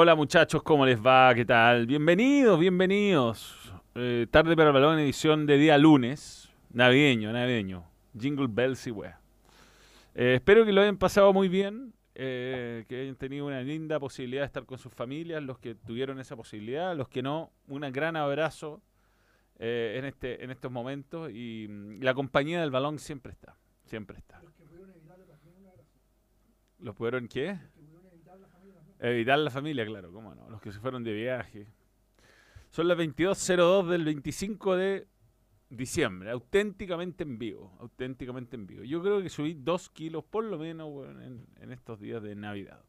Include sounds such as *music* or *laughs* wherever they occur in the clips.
Hola muchachos, ¿cómo les va? ¿Qué tal? Bienvenidos, bienvenidos. Eh, tarde para el balón, edición de día lunes. Navideño, navideño. Jingle bells y wea. Eh, espero que lo hayan pasado muy bien. eh, que hayan tenido una linda posibilidad de estar con sus familias. Los que tuvieron esa posibilidad, los que no, un gran abrazo eh, en, este, en estos momentos. Y mm, la compañía del balón siempre está. Siempre está. ¿Los pudieron qué? Evitar la familia, claro, cómo no. Los que se fueron de viaje. Son las 22.02 del 25 de diciembre, auténticamente en vivo, auténticamente en vivo. Yo creo que subí dos kilos por lo menos en, estos días de Navidad.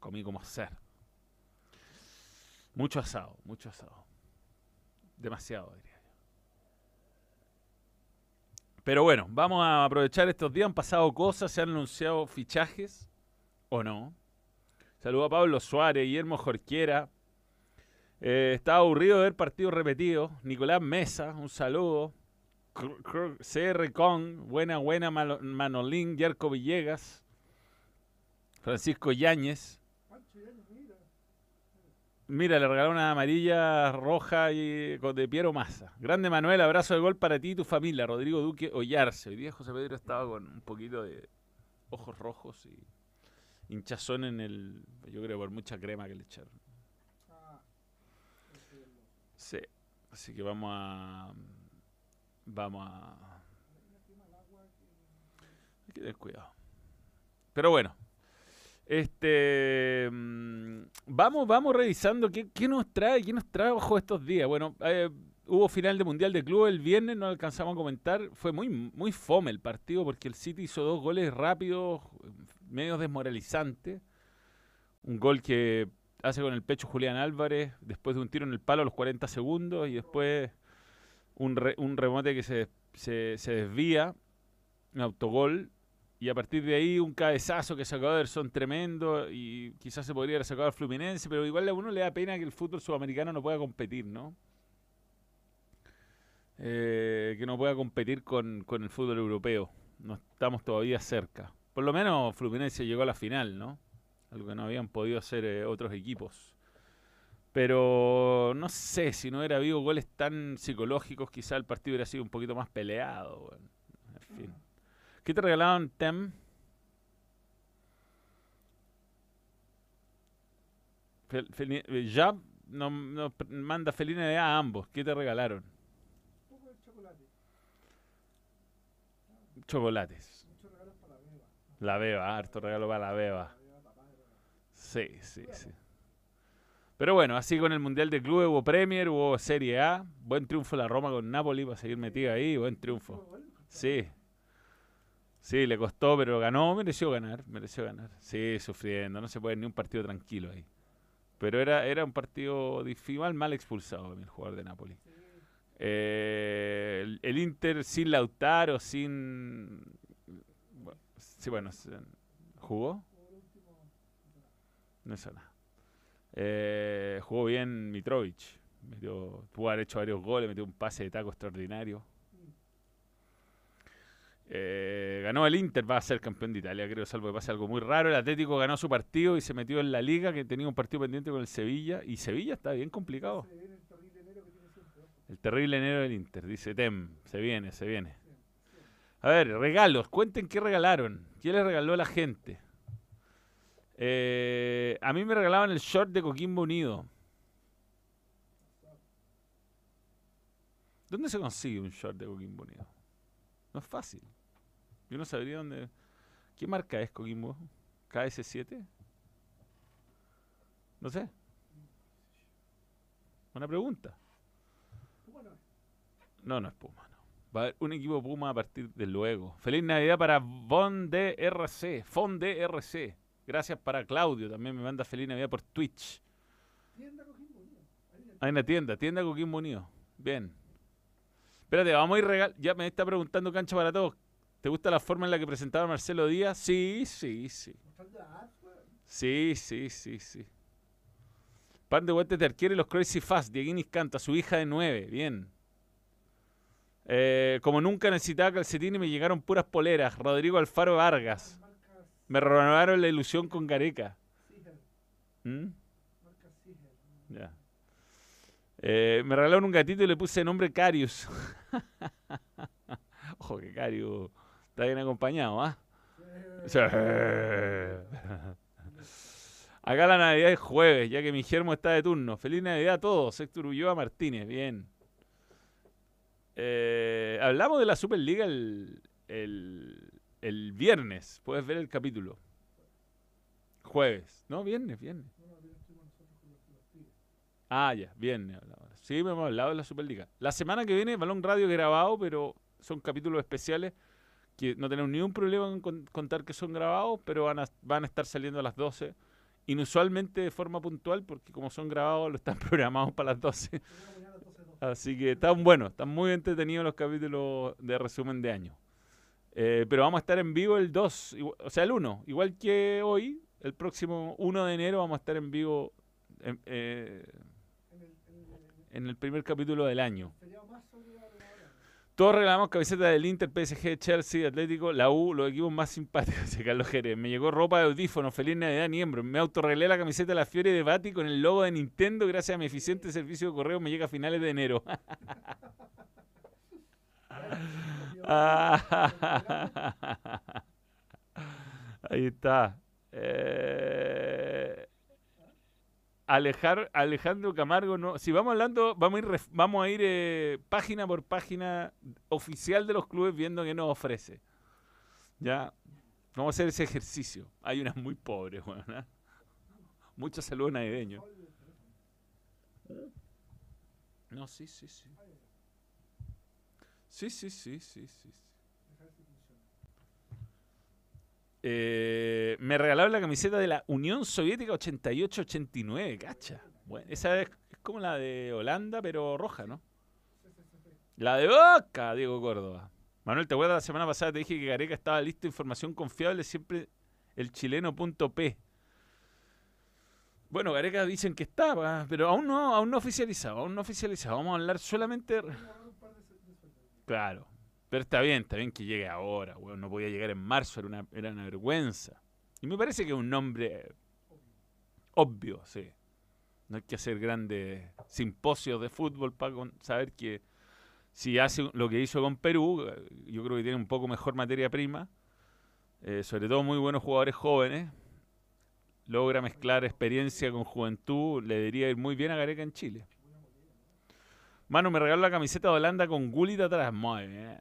Comí como ser. Mucho asado, mucho asado. Demasiado, diría yo. Pero bueno, vamos a aprovechar estos días. Han pasado cosas, se han anunciado fichajes o no. Saludo a Pablo Suárez, Guillermo Jorquera. Eh, estaba aburrido de ver partidos repetidos. Nicolás Mesa, un saludo. Cr- Con, buena, buena Manolín, Yerko Villegas. Francisco Yáñez. Mira, le regaló una amarilla roja y de Piero Massa. Grande Manuel, abrazo de gol para ti y tu familia. Rodrigo Duque Ollarse. Hoy día José Pedro estaba con un poquito de ojos rojos y hinchazón en el. Yo creo por mucha crema que le echaron. Sí. Así que vamos a. Vamos a. Hay que tener cuidado. Pero bueno. Este. mm, Vamos, vamos revisando qué, qué nos trae, qué nos trae ojo estos días. Bueno, eh, hubo final de Mundial de Club el viernes, no alcanzamos a comentar. Fue muy, muy fome el partido porque el City hizo dos goles rápidos, medio desmoralizantes. Un gol que hace con el pecho Julián Álvarez, después de un tiro en el palo a los 40 segundos y después un, re- un remote que se, se, se desvía, un autogol. Y a partir de ahí un cabezazo que sacó Ederson tremendo y quizás se podría haber sacado al Fluminense, pero igual a uno le da pena que el fútbol sudamericano no pueda competir, ¿no? Eh, que no pueda competir con, con el fútbol europeo. No estamos todavía cerca. Por lo menos Fluminense llegó a la final, ¿no? Algo que no habían podido hacer eh, otros equipos. Pero no sé, si no hubiera habido goles tan psicológicos, quizá el partido hubiera sido un poquito más peleado. ¿Qué te regalaron, Tem? Ya nos pr- manda feliz Navidad a ambos. ¿Qué te regalaron? Chocolates. La beba, harto regalo para la beba. Sí, sí, sí. Pero bueno, así con el Mundial de Clubes hubo Premier, hubo Serie A. Buen triunfo la Roma con Napoli para seguir metido ahí. Buen triunfo. Sí. Sí, le costó, pero ganó. Mereció ganar, mereció ganar. Sí, sufriendo. No se puede ni un partido tranquilo ahí. Pero era, era un partido difícil, mal, expulsado el jugador de Napoli. Eh, el, Inter sin Lautaro, sin... bueno, Sí, bueno, ¿jugó? No hizo nada. Eh, jugó bien Mitrovic. Metió, pudo haber hecho varios goles, metió un pase de taco extraordinario. Eh, ganó el Inter, va a ser campeón de Italia, creo, salvo que pase algo muy raro. El Atlético ganó su partido y se metió en la liga, que tenía un partido pendiente con el Sevilla. Y Sevilla está bien complicado. El terrible enero del Inter, dice Tem. Se viene, se viene. A ver, regalos. Cuenten qué regalaron. ¿Qué le regaló a la gente? Eh, a mí me regalaban el short de Coquimbo Unido. ¿Dónde se consigue un short de Coquimbo Unido? No es fácil. Yo no sabría dónde. ¿Qué marca es Coquimbo? ¿KS7? No sé. Una pregunta. No, no es Puma. No. Va a haber un equipo Puma a partir de luego. Feliz Navidad para Von DRC. Fon DRC. Gracias para Claudio. También me manda feliz Navidad por Twitch. Hay una tienda, tienda Coquimbo Unido. Bien. Espérate, vamos a ir regal. Ya me está preguntando Cancha para Todos. ¿Te gusta la forma en la que presentaba Marcelo Díaz? Sí, sí, sí. Sí, sí, sí, sí. Pan de Huete Terquiere y los Crazy Fast. Dieguinis canta, su hija de nueve. Bien. Eh, como nunca necesitaba calcetín y me llegaron puras poleras. Rodrigo Alfaro Vargas. Me renovaron la ilusión con Gareca. ¿Mm? Ya. Eh, me regalaron un gatito y le puse el nombre Carius. *laughs* Ojo que Carius está bien acompañado, ¿ah? Acá la Navidad es jueves, ya que mi germo está de turno. Feliz Navidad a todos. Héctor Ulloa Martínez, bien. Eh, hablamos de la Superliga el, el, el viernes. Puedes ver el capítulo. Jueves. No, viernes, viernes. Ah, ya, viernes. Sí, me hemos hablado de la Superliga. La semana que viene, Balón Radio grabado, pero son capítulos especiales que no tenemos ningún problema en contar que son grabados, pero van a, van a estar saliendo a las 12 inusualmente de forma puntual, porque como son grabados, lo están *laughs* programados para las 12. Así que están buenos, están muy entretenidos los capítulos de resumen de año. Eh, pero vamos a estar en vivo el 2, o sea, el 1, igual que hoy, el próximo 1 de enero vamos a estar en vivo en, eh, en el primer capítulo del año. Todos regalamos camisetas del Inter, PSG, Chelsea, Atlético, la U, los equipos más simpáticos *laughs* de Carlos Jerez. Me llegó ropa de audífono, feliz Navidad, miembro. Me autorreglé la camiseta de la Fiore de Bati con el logo de Nintendo gracias a mi eficiente servicio de correo. Me llega a finales de enero. *laughs* *laughs* Ahí está. Eh, Alejar, Alejandro Camargo, no. Si vamos hablando, vamos a ir, vamos a ir eh, página por página oficial de los clubes viendo qué nos ofrece. Ya, vamos a hacer ese ejercicio. Hay unas muy pobres, bueno, ¿eh? Muchos saludos navideños. No, sí, sí, sí. Sí, sí, sí, sí, sí. Eh, me regalaron la camiseta de la Unión Soviética 88-89, cacha. Bueno, esa es, como la de Holanda, pero roja, ¿no? La de Boca, Diego Córdoba. Manuel, ¿te acuerdas la semana pasada? Te dije que Gareca estaba listo, información confiable, siempre el chileno.p. Bueno, Gareca dicen que estaba, pero aún no, aún no oficializado, aún no oficializado. Vamos a hablar solamente... Claro, pero está bien, está bien que llegue ahora, weón. No podía llegar en marzo, era una, era una vergüenza. Y me parece que es un nombre obvio, sí. No hay que hacer grandes simposios de fútbol para saber que si hace lo que hizo con Perú, eh, yo creo que tiene un poco mejor materia prima. Eh, sobre todo muy buenos jugadores jóvenes. Logra mezclar experiencia con juventud. Le debería ir muy bien a Gareca en Chile. Mano, me regaló la camiseta de Holanda con Gullit atrás. Muy bien.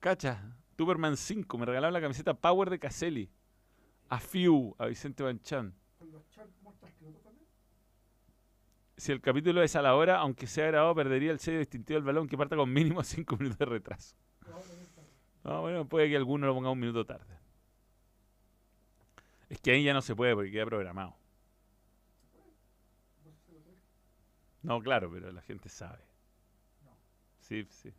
Cacha, Superman 5, me regalaron la camiseta Power de Caselli. A Fiu, a Vicente Banchan. Si el capítulo es a la hora, aunque sea grabado, perdería el sello distintivo del balón que parta con mínimo 5 minutos de retraso. No, bueno, puede que alguno lo ponga un minuto tarde. Es que ahí ya no se puede porque queda programado. No, claro, pero la gente sabe. Sí, sí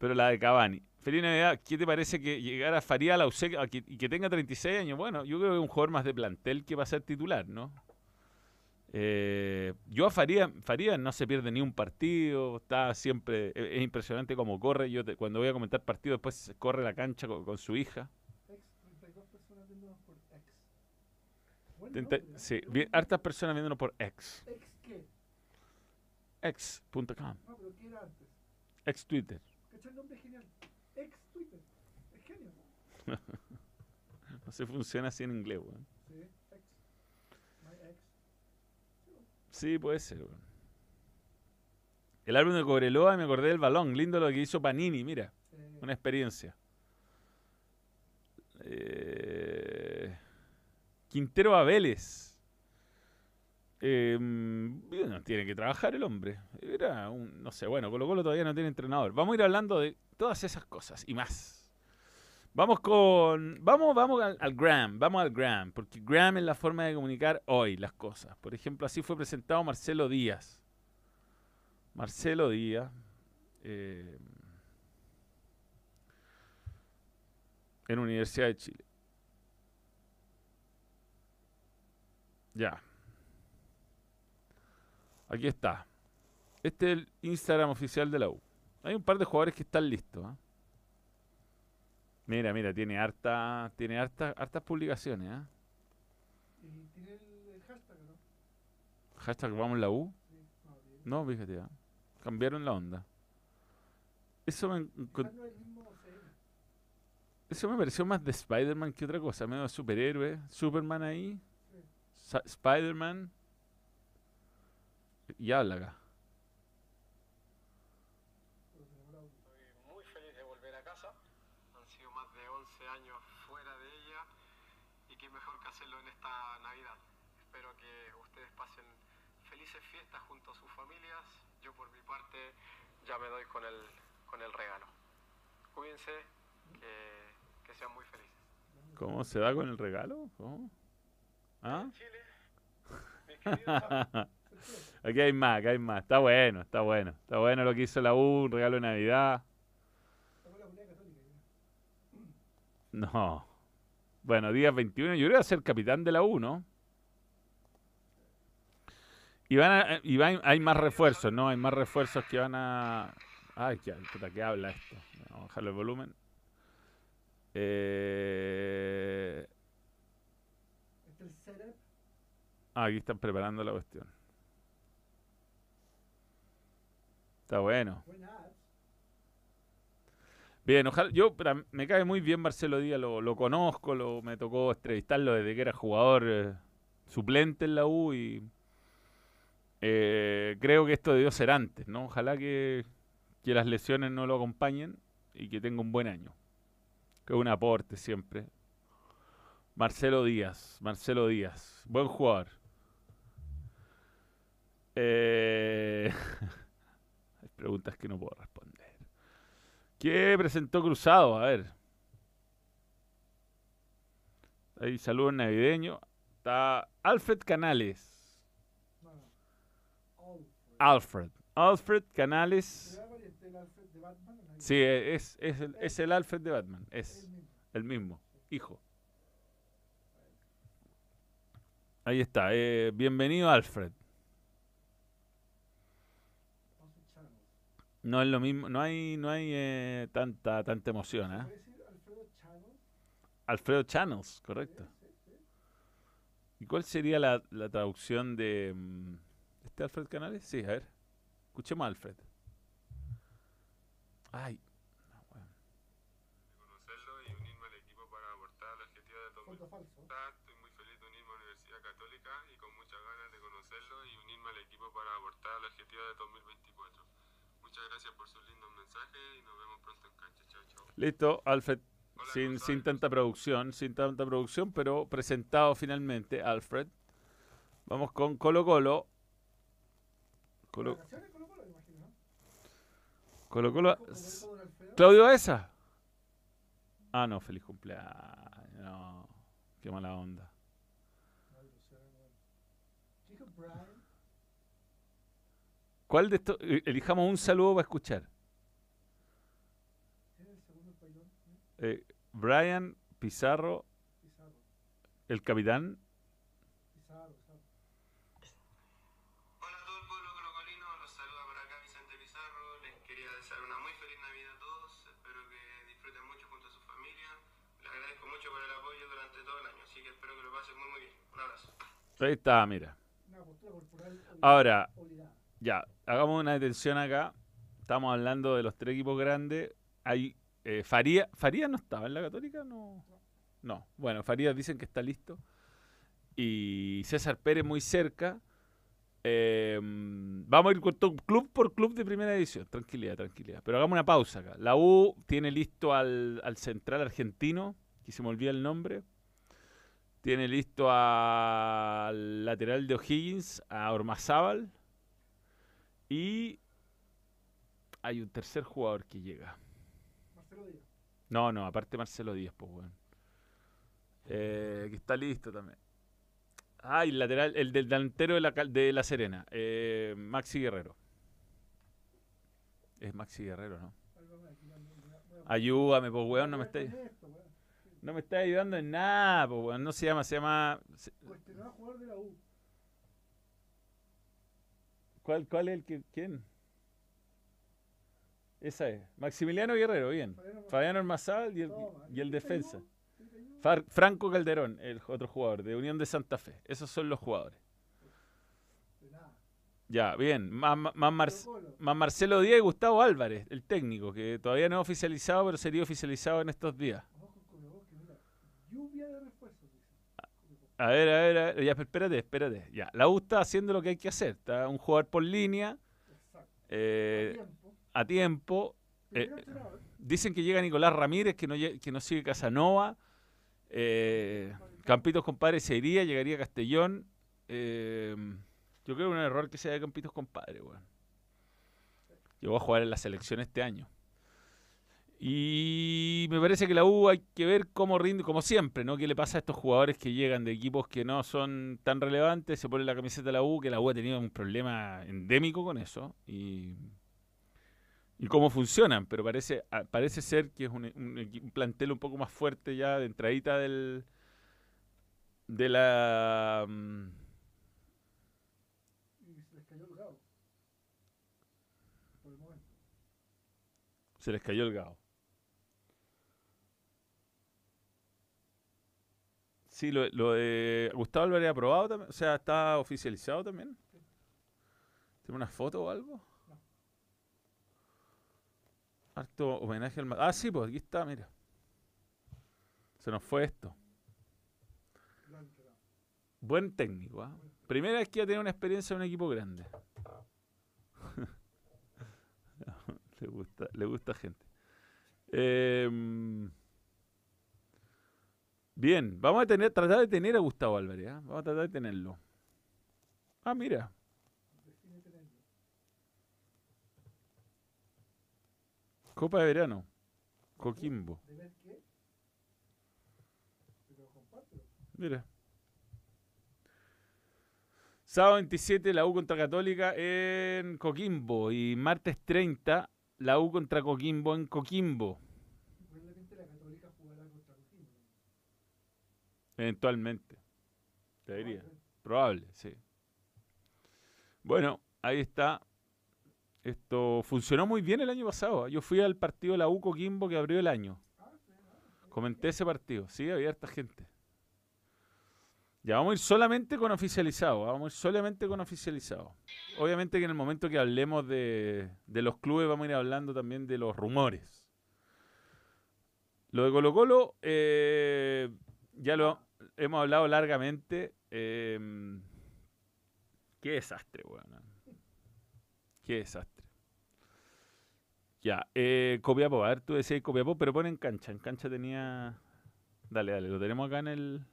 pero la de Cavani. Feliz Navidad, ¿qué te parece que llegara Faría a la UCE y que tenga 36 años? Bueno, yo creo que es un jugador más de plantel que va a ser titular, ¿no? Eh, yo a Faría, Faría no se pierde ni un partido, está siempre, e, es, impresionante cómo corre. Yo cuando voy a comentar partido después corre la cancha con, su hija. sí, hartas personas viéndonos por X. ¿X qué? X.com. No, pero ¿qué era antes? X Twitter el nombre genial. Ex Twitter. Es genio. *laughs* no se funciona así en inglés, weón. Sí, ex. My ex. Sí, puede ser, weón. El álbum de Cobreloa me acordé del balón. Lindo lo que hizo Panini, mira. Una experiencia. Eh, Quintero Abeles. Eh, tiene que trabajar el hombre. Era un, no sé, bueno, Colo Colo todavía no tiene entrenador. Vamos a ir hablando de todas esas cosas y más. Vamos con, vamos, vamos al, Gram, vamos al Gram, porque Gram es la forma de comunicar hoy las cosas. Por ejemplo, así fue presentado Marcelo Díaz. Marcelo Díaz. Eh, en Universidad de Chile. Ya. Aquí está. Este es el Instagram oficial de la U. Hay un par de jugadores que están listos. ¿ah? Mira, mira, tiene harta, tiene harta, hartas publicaciones. ¿ah? Y tiene el, hashtag, ¿no? Hashtag vamos la U. No, fíjate, ya. cambiaron la onda. Eso me, eso me pareció más de Spider-Man que otra cosa, medio superhéroe. Superman ahí, Sí. Spider-Man. Y habla acá. Estoy muy feliz de volver a casa. Han sido más de 11 años fuera de ella y qué mejor que hacerlo en esta Navidad. Espero que ustedes pasen felices fiestas junto a sus familias. Yo por mi parte ya me doy con el, con el regalo. Cuídense, que, que sean muy felices. ¿Cómo se da con el regalo? ¿Cómo? ¿Ah? Chile, mis queridos *laughs* Aquí hay más, aquí hay más. Está bueno, está bueno. Está bueno lo que hizo la U, un regalo de Navidad. No. Bueno, día 21. Yo va a ser capitán de la U, ¿no? Y, van a, y van- hay más refuerzos, ¿no? Hay más refuerzos que van a... Ay, qué, puta, ¿qué habla esto? Vamos a bajarle el volumen. Eh, ah, aquí están preparando la cuestión. Está bueno. Bien, ojalá. Yo me cae muy bien Marcelo Díaz, lo, conozco, lo, me tocó entrevistarlo desde que era jugador eh, suplente en la U y eh, creo que esto debió ser antes, ¿no? Ojalá que, que las lesiones no lo acompañen y que tenga un buen año. Que un aporte siempre. Marcelo Díaz, Marcelo Díaz, buen jugador. Eh, *laughs* preguntas que no puedo responder. ¿Qué presentó Cruzado? A ver. Ahí saludos navideños. Está Alfred Canales. Alfred. Alfred. Canales. Sí, es, es, el, es el Alfred de Batman. Es el mismo. Hijo. Ahí está. eh, bienvenido. Alfred Channels. No es lo mismo. No hay, no hay eh, tanta, tanta emoción, ¿eh? ¿Puede decir Alfredo Channels? Alfredo Channels, correcto. Sí, sí, sí. ¿Y cuál sería la, la traducción de mm, este Alfred Canales? Sí, a ver. Escuchemos a Alfred. Ay. no, bueno. conocerlo y unirme al equipo para aportar al objetivo de Fondo 2024. falso. Estoy muy feliz de unirme a la Universidad Católica y con muchas ganas de conocerlo y unirme al equipo para aportar al objetivo de 2024. Muchas gracias por sus lindos mensajes y nos vemos pronto en cancha. Chao, chao. Listo, Alfred. Hola, Sin, sin tanta producción, sin tanta producción, pero presentado finalmente, Alfred. Vamos con Colo Colo. Colo Colo Colo. ¿Claudio Baeza? Ah, no, feliz cumpleaños. No, qué mala onda. No, ilusión, weón. Dijo Brian. ¿Cuál de estos? eh, Elijamos un saludo para escuchar. ¿Tiene el segundo? ¿eh? Brian Pizarro, Pizarro. el capitán. Pizarro, Pizarro. Hola a todo el pueblo colocolino, los saluda por acá Vicente Pizarro. Les quería desear una muy feliz Navidad a todos. Espero que disfruten mucho junto a su familia. Les agradezco mucho por el apoyo durante todo el año, así que espero que lo pasen muy muy bien. Un abrazo. Ahí está, mira. Una postura corporal obligada. Ahora. Ya, hagamos una detención acá. Estamos hablando de los tres equipos grandes. Hay eh, Faría. ¿Faría no estaba en la Católica? No. No. Bueno, Faría dicen que está listo. Y César Pérez muy cerca. Eh, vamos a ir club por club de primera división. Tranquilidad, tranquilidad. Pero hagamos una pausa acá. La U tiene listo al, al central argentino, que se me olvida el nombre. Tiene listo al lateral de O'Higgins, a Ormazábal. Y hay un tercer jugador que llega. Marcelo Díaz. No, no, aparte Marcelo Díaz, pues, weón. Eh, que está listo también. Ah, y el lateral, el del delantero de la, de la Serena, eh, Maxi Guerrero. Es Maxi Guerrero, ¿no? Ayúdame, pues, weón, no me estáis no me estáis ayudando en nada, pues, weón. No se llama, se llama... se- jugador de la U. ¿Cuál, cuál es el que... ¿Quién? Esa es. Maximiliano Guerrero, bien. Fabiano Ormazábal y el, Toma, y el ¿te defensa. Franco Calderón, el otro jugador, de Unión de Santa Fe. Esos son los jugadores. Ya, bien. Más, más, más Mar- Marcelo Díaz y Gustavo Álvarez, el técnico, que todavía no ha oficializado, pero sería oficializado en estos días. Ojo con Colo Colo, que mira, lluvia de refuerzos, dice. A ver, a ver, a ver. Ya, espérate, espérate. Ya, la U está haciendo lo que hay que hacer. Está un jugador por línea, eh, Tiempo. a tiempo. Eh, Dicen que llega Nicolás Ramírez, que no, que no sigue Casanova. Eh, Campitos Compadre se iría, llegaría Castellón. Eh, yo creo que es un error que sea de Campitos Compadre, weón. Llegó a jugar en la selección este año. Y me parece que la U hay que ver cómo rinde, como siempre, ¿no? ¿Qué le pasa a estos jugadores que llegan de equipos que no son tan relevantes? Se pone la camiseta de la U, que la U ha tenido un problema endémico con eso. Y y cómo funcionan, pero parece, parece ser que es un, un un plantel un poco más fuerte ya de entradita del de la mm, se les cayó el gabo. Por el momento. se les cayó el gao. Sí, lo, de Gustavo Álvarez aprobado también, o sea, está oficializado también. ¿Tiene una foto o algo? Harto homenaje al... Ah, sí, pues aquí está, mira. Se nos fue esto. Buen técnico, ¿ah? Primera vez que ya tiene una experiencia en un equipo grande. *laughs* le gusta, le gusta gente. Em, bien, vamos a tener, tratar de tener a Gustavo Álvarez, ¿ah? Vamos a tratar de tenerlo. Ah, mira. Copa de verano. Coquimbo. Mira. Sábado 27 la U contra Católica en Coquimbo y martes 30 la U contra Coquimbo en Coquimbo. Probablemente la Católica jugará contra Coquimbo. Eventualmente. Te diría. Probable, sí. Bueno, ahí está. Esto funcionó muy bien el año pasado. Yo fui al partido de la U Coquimbo que abrió el año. Ah, Comenté ese partido. Sí, había harta gente. Ya vamos a ir solamente con oficializado. Vamos a ir solamente con oficializado. Obviamente que en el momento que hablemos de, de los clubes vamos a ir hablando también de los rumores. Lo de Colo Colo, eh, ya lo hemos hablado largamente. eh, qué desastre, weón. Qué desastre. Ya, eh, Copiapó, a ver, tú decías Copiapó, pero pon en cancha. En cancha tenía... Dale, dale, lo tenemos acá en el...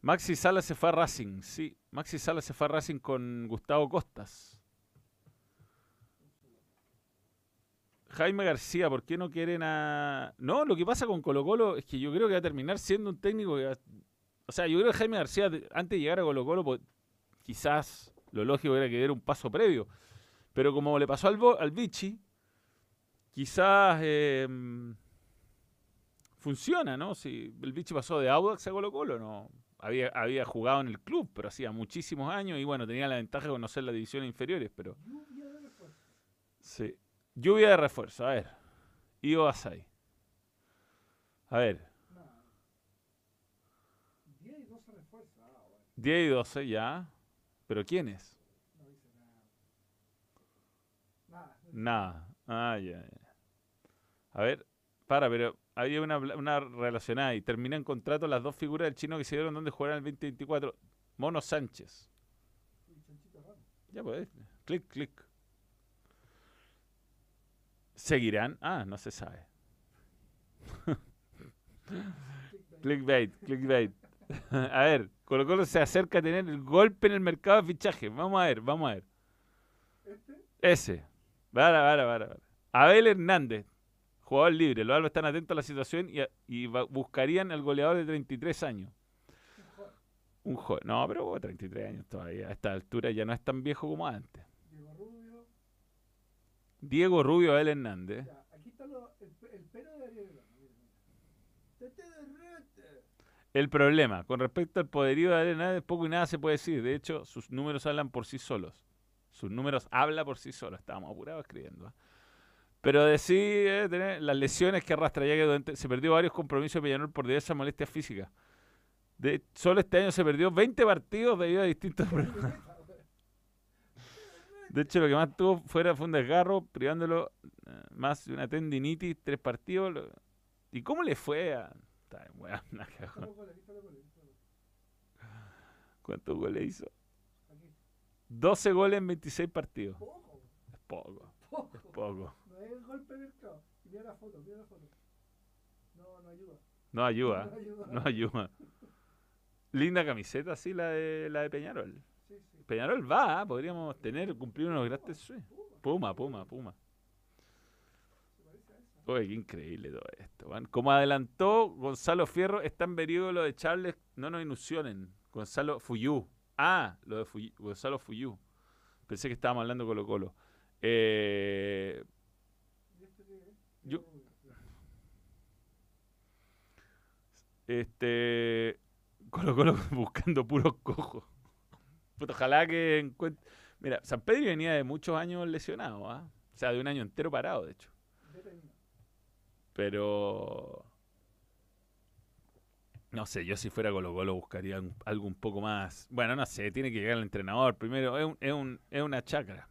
Maxi Sala se fue a Racing, sí. Maxi Sala se fue a Racing con Gustavo Costas. Jaime García, ¿por qué no quieren a...? No, lo que pasa con Colo Colo es que yo creo que va a terminar siendo un técnico que va- O sea, yo creo que Jaime García, antes de llegar a Colo Colo, quizás lo lógico era que diera un paso previo. Pero como le pasó al, Bo- al Vichy, quizás eh, funciona, ¿no? Si el Vichy pasó de Audax a Colo Colo, ¿no? Había, había jugado en el club, pero hacía muchísimos años y bueno, tenía la ventaja de conocer las divisiones inferiores, pero... Sí. Lluvia de refuerzo, a ver. Ivo Asai. A ver, Nada. 10 y 12 refuerzos. Ah, bueno. 10 y 12 ya. ¿Pero quiénes? No dice nada. Nada. Nada. Ah, ya, ya. A ver, para, pero había una, una relacionada y terminan contrato las dos figuras del chino que se dieron donde jugarán el 2024. Mono Sánchez. Ya pues, clic, clic. ¿Seguirán? Ah, no se sabe. *laughs* Clickbait, clickbait. *laughs* a ver, Colo Colo se acerca a tener el golpe en el mercado de fichaje. Vamos a ver, vamos a ver. Ese. Vara, vara, vara. Abel Hernández, jugador libre. Los albos están atentos a la situación y, buscarían al goleador de 33 años. Un joven. No, pero oh, 33 años todavía. A esta altura ya no es tan viejo como antes. Diego Rubio. Abel Hernández. Ya, aquí está lo, el, pe- el pelo de. El problema, con respecto al poderío de Hernández, poco y nada se puede decir. De hecho, sus números hablan por sí solos. Sus números habla por sí solos. Estábamos apurados escribiendo. ¿ah? Pero de sí eh, tener las lesiones que arrastra, ya que durante- se perdió varios compromisos de Peñarol por diversas molestias físicas. De, solo este año se perdió 20 partidos debido a distintos problemas. De hecho, lo que más tuvo fuera fue un desgarro, privándolo eh, más de una tendinitis, tres partidos. lo- ¿Y cómo le fue a.? Está weón, la *laughs* cagó. ¿Cuántos goles hizo? Aquí. 12 goles en 26 partidos. Poco, Es poco, poco. es poco. No es el golpe del. Y Mira la foto, mira la foto. No, no ayuda. No ayuda, *laughs* No ayuda. no ayuda. Linda camiseta, sí, la de, la de Peñarol. Peñarol va, ¿ah? podríamos tener, cumplir unos grandes sueños. Puma, Puma, Puma. Oye, qué increíble todo esto. Como adelantó Gonzalo Fierro, está en verídico lo de Charles, no nos ilusionen. Gonzalo Fuyú. Ah, lo de Fuy- Gonzalo Fuyú. Pensé que estábamos hablando Colo Colo. Eh. Yo- este. Colo Colo *laughs* buscando puros cojos. Puta, ojalá que encuentre. Mira, San Pedro venía de muchos años lesionado, ¿ah? O sea, de un año entero parado, de hecho. Pero. No sé, yo si fuera Colo Colo buscaría algo un poco más. Bueno, no sé, tiene que llegar el entrenador primero. Es, un- es, un- es una chacra.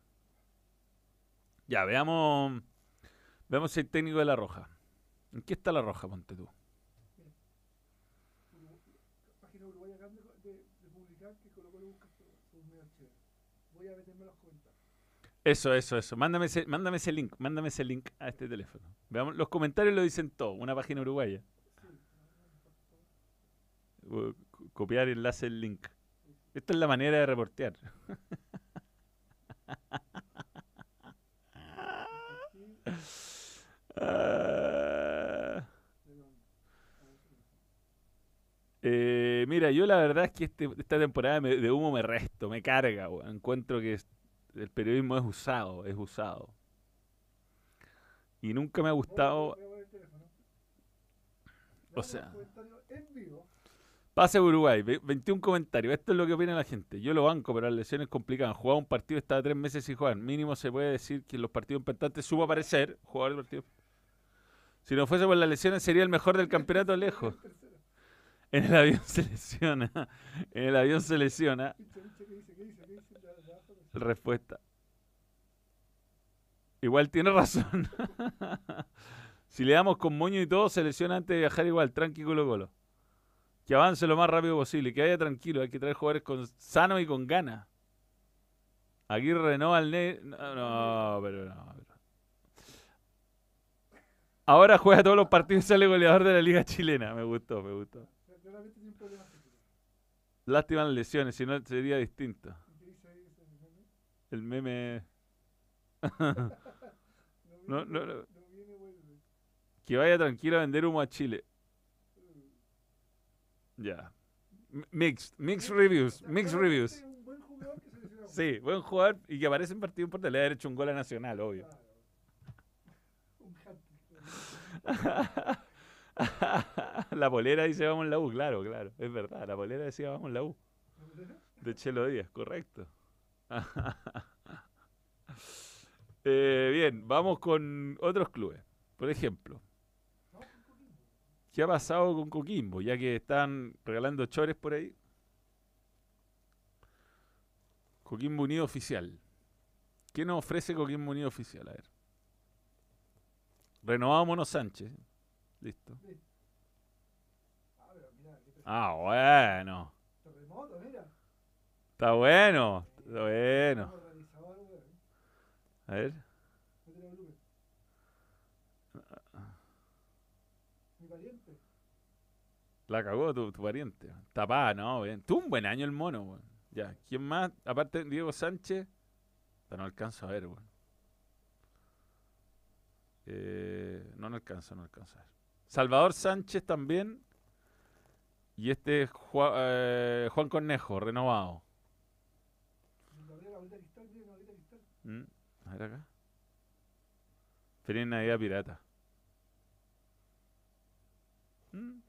Ya, veamos. Veamos el técnico de la Roja. ¿En qué está la Roja, ponte tú? Urugu- Página uruguaya acá de, de, de publicar que Colo Colo busca su, su medio chévere. Voy a meterme los comentarios. Eso, eso, eso. Mándame ese, mándame ese link, mándame ese link a este teléfono. Veamos, los comentarios lo dicen todo, una página uruguaya. Co- Copiar enlace el link. Esta es la manera de reportear. *laughs* Ah. ¿De Eh, mira, yo la verdad es que este- esta temporada me- de humo me resto, me carga, weón. Encuentro que es- el periodismo es usado, es usado. Y nunca me ha gustado. O sea. Pase a Uruguay, ve- 21 comentarios. Esto es lo que opina la gente. Yo lo banco, pero las lesiones complicadas. Jugaba un partido, estaba tres meses sin jugar. Mínimo se puede decir que en los partidos importantes supo aparecer. Jugador del partido. Si no fuese por las lesiones, sería el mejor del campeonato lejos. *laughs* En el avión se lesiona. En el avión se lesiona. Respuesta. Igual tiene razón. *laughs* si le damos con moño y todo, se lesiona antes de viajar igual. Tranqui Colo Colo. Que avance lo más rápido posible. Que vaya tranquilo. Hay que traer jugadores con sano y con ganas. Aquí renova el ne... No, no, pero no. pero- Ahora juega todos los partidos y sale goleador de la Liga Chilena. Me gustó, me gustó. Lástima las lesiones, si no sería distinto. ¿Y qué dice ahí ese meme? El meme... *laughs* No No, viene, no, no. no viene, vuelve. Que vaya tranquilo a vender humo a Chile. Mm. Ya. Mixed, mixed reviews, mixed reviews. es Un buen jugador que se lesionó. Sí, buen jugador y que aparece en partido importante. Le ha hecho un gol a Nacional, obvio. Claro. *laughs* Un. *laughs* la polera dice vamos en la U, claro, claro. Es verdad, la polera decía vamos en la U. De Chelo Díaz, correcto. *laughs* Eh, bien, vamos con otros clubes. Por ejemplo, ¿qué ha pasado con Coquimbo? Ya que están regalando chores por ahí. Coquimbo Unido Oficial. ¿Qué nos ofrece Coquimbo Unido Oficial? A ver. Renovado Mono Sánchez. Listo. Ah. Ah, bueno. Está bueno. Está bueno. A ver. La cagó tu, tu pariente. Tapá, no, bien. Tuvo un buen año el mono, weón. Ya. ¿Quién más? Aparte de Diego Sánchez. No alcanzo a ver, weón. Eh, no, no alcanzo, no alcanzo a ver. Salvador Sánchez también. Y este es Juan, eh, Juan Cornejo, renovado. Mm, A ver acá. Feliz Navidad Pirata. Mm.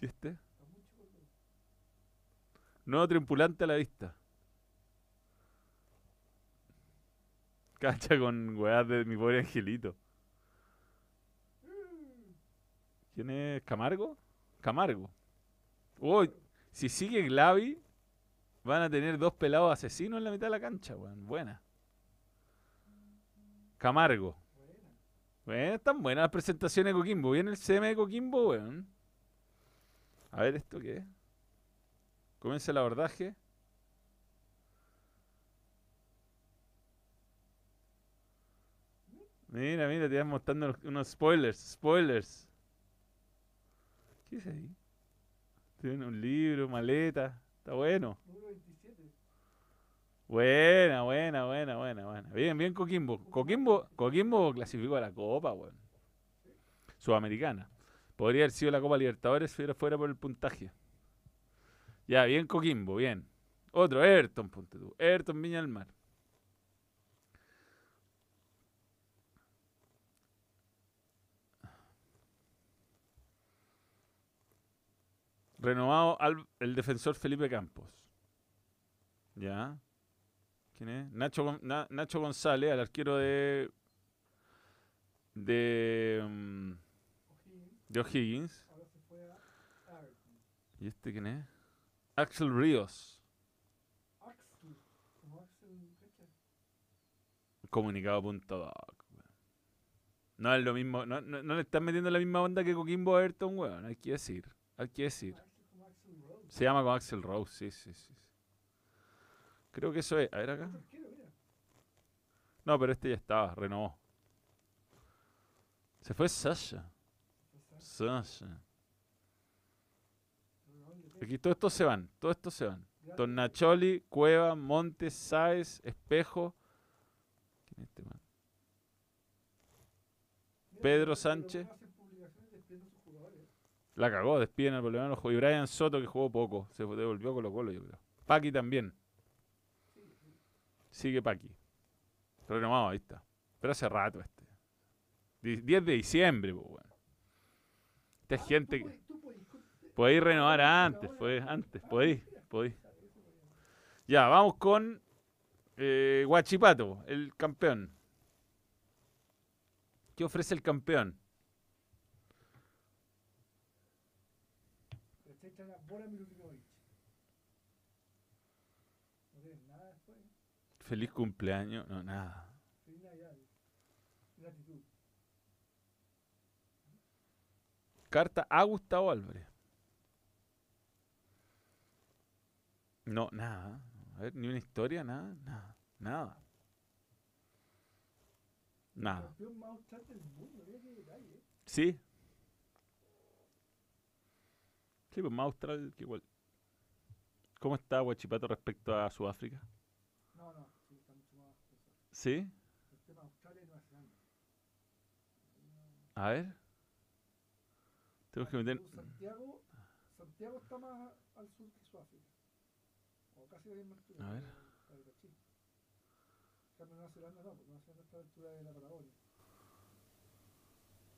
¿Y este? Nuevo tripulante a la vista. Cacha con weas de mi pobre angelito. ¿Quién es? ¿Camargo? Camargo. Uy, si sigue Glavi, van a tener dos pelados asesinos en la mitad de la cancha, weón. Buena. Camargo. Bueno, están buenas las presentaciones de Coquimbo. Viene el CM de Coquimbo, weón. A ver, ¿esto qué? Comienza el abordaje. Mira, mira, te van mostrando unos spoilers, spoilers. ¿Qué es ahí? Tiene un libro, maleta. Está bueno. Número 27. Buena, buena, buena, buena, buena. Bien, bien Coquimbo. Coquimbo, Coquimbo clasificó a la Copa, weón. Sudamericana. Podría haber sido la Copa Libertadores si fuera por el puntaje. Ya, bien Coquimbo, bien. Otro, Everton, ponte tú. Everton Viña del Mar. Renovado al, el defensor Felipe Campos. Ya. ¿Quién es? Nacho, Nacho González, al arquero de. de. mm, de O'Higgins. ¿Y este quién es? Axel Ríos. Comunicado.doc. No es lo mismo. No, no, le están metiendo la misma onda que Coquimbo a Everton, weón. Hay que decir. Hay que decir. Axel como Axel Rose. Se llama con Axel Rose, sí, sí, sí. Creo que eso es. A ver acá. No, pero este ya estaba, renovó. Se fue Sasha. Sasha. Aquí todos estos se van, todos estos se van. Tornacholi, Cueva, Montes, Sáez, Espejo. ¿Quién es este man? Pedro Sánchez. no hacen publicaciones despidiendo a sus jugadores. La cagó, despiden al problema Y Brian Soto, que jugó poco. Se devolvió Colo Colo, yo creo. Paqui también. Sigue Paqui. Renovado, ahí está. Pero hace rato este. Di- 10 de diciembre, pues, weón. Esta es Ah, gente que. Podéis renovar antes, podéis, antes, podéis, podéis. Ya, vamos con eh, Guachipato, el campeón. ¿Qué ofrece el campeón? ¿Cachai? Traen a Bora Milutinovic. No tienes nada después. Feliz cumpleaños. No, nada. Feliz Navidad. Gratitud. Carta a Gustavo Álvarez. No, nada. A ver, ni una historia, nada, nada, nada. Nada. Campeón más del mundo. Mira qué detalle. ¿Sí? Sí, pues más austral que igual. ¿Cómo está Guachipato respecto a Sudáfrica? No, no. Sí, está mucho más. pesado. ¿Sí? El tema Australia y Nueva Zelanda. A ver. Tenemos que meter. Santiago, Santiago está más al sur que Sudáfrica. O casi la misma altura. A ver. cambio, Nueva Zelanda no, porque Nueva Zelanda está a la altura de la Patagonia.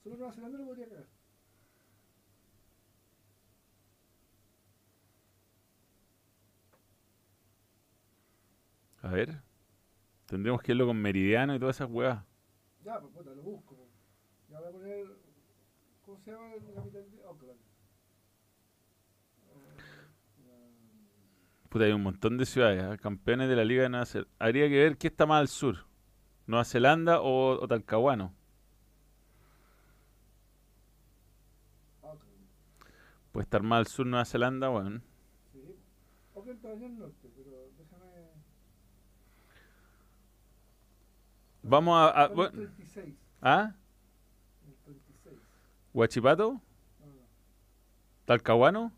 Solo Nueva Zelanda lo podría cagar. A ver. Tendremos que irlo con Meridiano y todas esas huevas. Ya, pues puta, lo busco. Ya voy a poner. ¿Cómo se llama la capital de Auckland? Eh, Puta, hay un montón de ciudades, ¿ah? campeones de la Liga de Nueva Zelanda. Habría que ver qué está más al sur. Nueva Zelanda o, o Talcahuano. Puede estar más al sur Nueva Zelanda, bueno. Sí. Auckland está allá al norte, pero déjame. Vamos a... a- Está en el bueno, 36. ¿Ah? El 36. ¿Huachipato? No, no, ¿Talcahuano?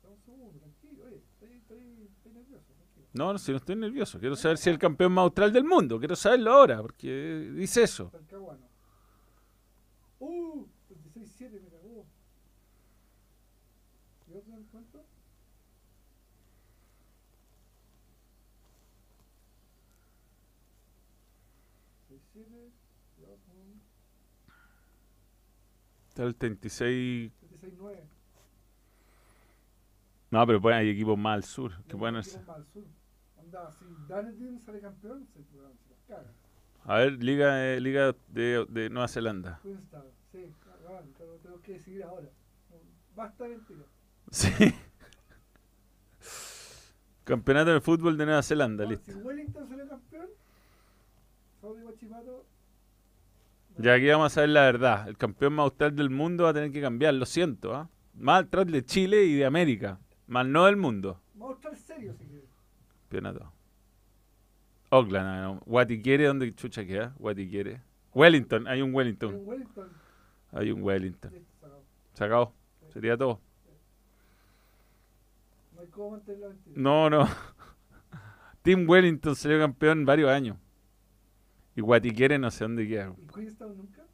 Tranquilo. No, no, si no estoy nervioso. Quiero saber si es el campeón más austral del mundo. Quiero saberlo ahora, porque dice eso. Talcahuano. ¡Uh! 36-7 me cagó. ¿Y Auckland cuánto? ¿Seis, siete? y Auckland, Está el 36... 36-9. No, pero pues hay equipos más al sur. Que pueden hacer- equipos más al sur. Anda, si Dunedin sale campeón, se, weón, se las caga. A ver, Liga, eh, Liga de, de Nueva Zelanda. Queenstown, sí, weón, pero tengo que decidir ahora. No, Basta mentira. Sí. Campeonato de fútbol de Nueva Zelanda, Weón, listo. Si Wellington sale campeón, Saudi Guachipato. Ya aquí vamos a ver la verdad. El campeón más austral del mundo va a tener que cambiar, lo siento. ¿ah? Más atrás de Chile y de América. Más no del mundo. Vamos a estar serios si quieres. Campeonato. Oakland, no. Guatiquiere, ¿dónde chucha queda? Guatiquiere. Wellington, hay un Wellington. En Wellington, Hay un Wellington. sacado. Sacado. Sería todo. No hay cómo mantener la mentira. No, no. *laughs* Team Wellington salió campeón varios años. Y Guatiquiere no sé dónde queda. ¿Y Queenstown nunca?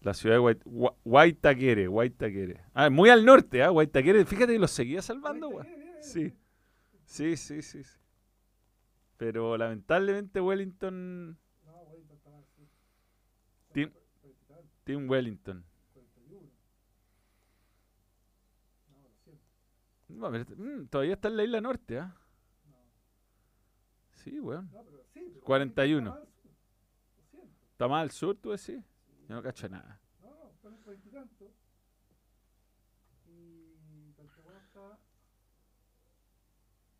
La ciudad de Guait- Gua- Guaitaquere, Guaitaquere. Ah, muy al norte, ¿ah? Guaitaquere. Fíjate que lo seguía salvando, güey. Sí. Sí, sí, sí, sí. Pero lamentablemente Wellington, No, Wellington está mal, sí. Team- Team Wellington. 41. No, pero, mm, todavía está en la isla norte, ¿ah? Sí, weón. no, pero sí. pero 41. Wellington está. ¿Está más al sur, tú decís? Yo no cacho nada. No, no, en cuarenta y tanto. Y Talcahuano está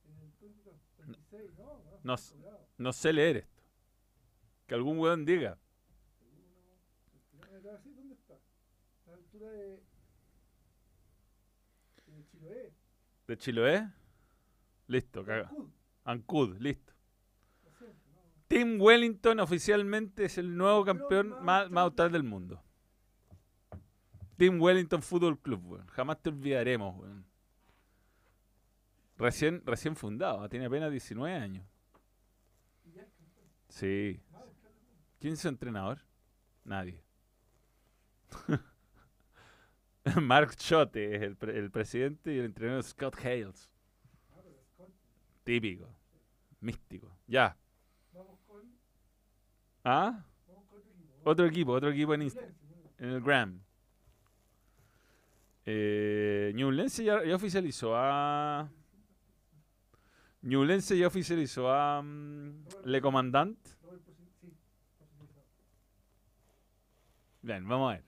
en el 30 y tanto, 36, no, no, No está s- sobrado. No sé leer esto. Que algún weón diga. 31, 29, te voy a decir ¿dónde está? A la altura de, de Chiloé. ¿De Chiloé? Listo, caga. Ancud, listo. Team Wellington oficialmente es el nuevo Campeón más más, del mundo. Team Wellington Football Club, weón. Jamás te olvidaremos, weón. Recién, recién fundado, tiene apenas 19 años. Sí. ¿Quién es su entrenador? Nadie. *laughs* Mark Schotte es el, pre- el presidente y el entrenador Scott Hales. Típico. Místico. Ya. ¿Ah? otro equipo. Otro equipo, en bien. En el Gram. Eh, Ñublense ya, ya oficializó a. Ñublense ya oficializó a. mm, Le Comandant. Bien, vamos a ver.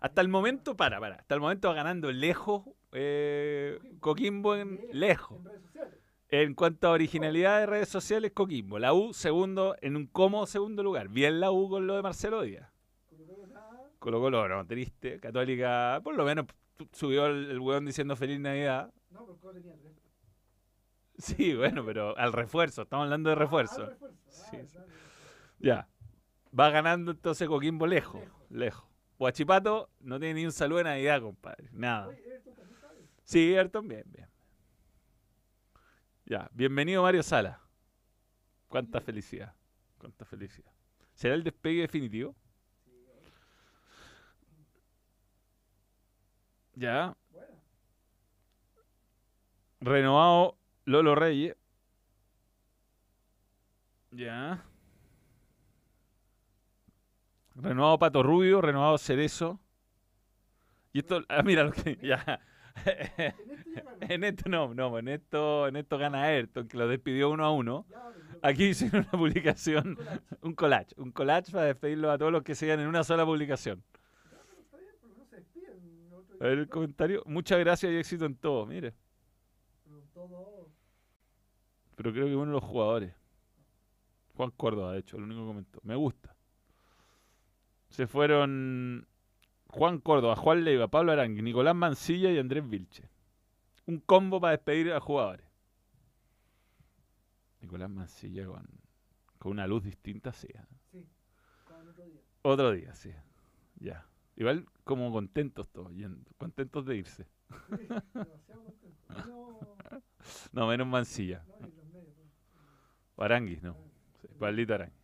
Hasta el momento, para, para. Hasta el momento va ganando lejos. eh, Coquimbo en lejos. En cuanto a originalidad de redes sociales, Coquimbo. La U, segundo, en un cómodo segundo lugar. Bien la U con lo de Marcelo Díaz. Colo Colo, no, triste. Católica, por lo menos subió el, el weón diciendo Feliz Navidad. No, pero tenía tres. Sí, bueno, pero al refuerzo, estamos hablando de refuerzo. Ah, refuerzo. Sí, Ah, sí. dale. Ya. Va ganando entonces Coquimbo lejos, Lejos. lejos. Guachipato no tiene ni un saludo de Navidad, compadre. Nada. Oye, Everton. Sí, Ayrton, bien, bien. Ya, bienvenido Mario Sala. Cuánta felicidad, cuánta felicidad. ¿Será el despegue definitivo? Ya, renovado Lolo Reyes. Ya. Renovado Pato Rubio, renovado Cerezo. Y esto, ah, mira lo que, ya. *laughs* en esto no, no, en esto, en esto gana Ayrton, que lo despidió uno a uno. Aquí hicieron una publicación, un collage, un collage para despedirlo a todos los que sigan en una sola publicación. A ver el comentario. Muchas gracias y éxito en todo, mire. Pero creo que uno de los jugadores. Juan Córdoba, de hecho, el único que comentó. Me gusta. Se fueron Juan Córdoba, Juan Leiva, Pablo Arangui, Nicolás Mancilla y Andrés Vilche. Un combo para despedir a jugadores. Nicolás Mancilla con, con una luz distinta, sí. ¿eh? Sí, estaban otro día. Otro día, sí. Ya. Igual como contentos todos, yendo, contentos de irse. Sí, demasiado contento. No, *laughs* No, menos Mancilla. no, y los medios. pues, Aranguis, no. Sí, Pablito Arangui.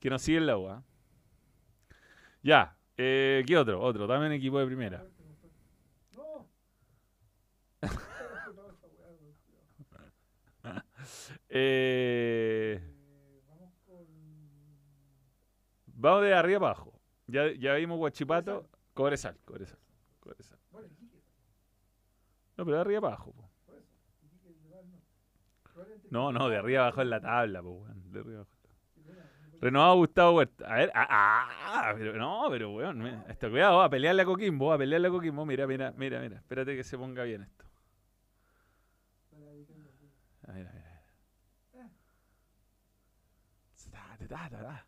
Que nos sigue en la UA. Ya. Eh, ¿Qué otro? Otro. También equipo de primera. No. *laughs* Eh, vamos de arriba abajo. Ya, ya vimos Guachipato. Cobresal. Cobresal. Cobresal. No, pero de arriba abajo. po. no. No, de arriba abajo en la tabla, pues, weón. De arriba abajo. Renovado Gustavo Huerta. A ver, ah, ah, no, pero weón, esto, cuidado, a pelearle a Coquimbo, a pelearle a Coquimbo. Mira, mira, mira, mira. Espérate que se ponga bien esto. a ta, ta, ta.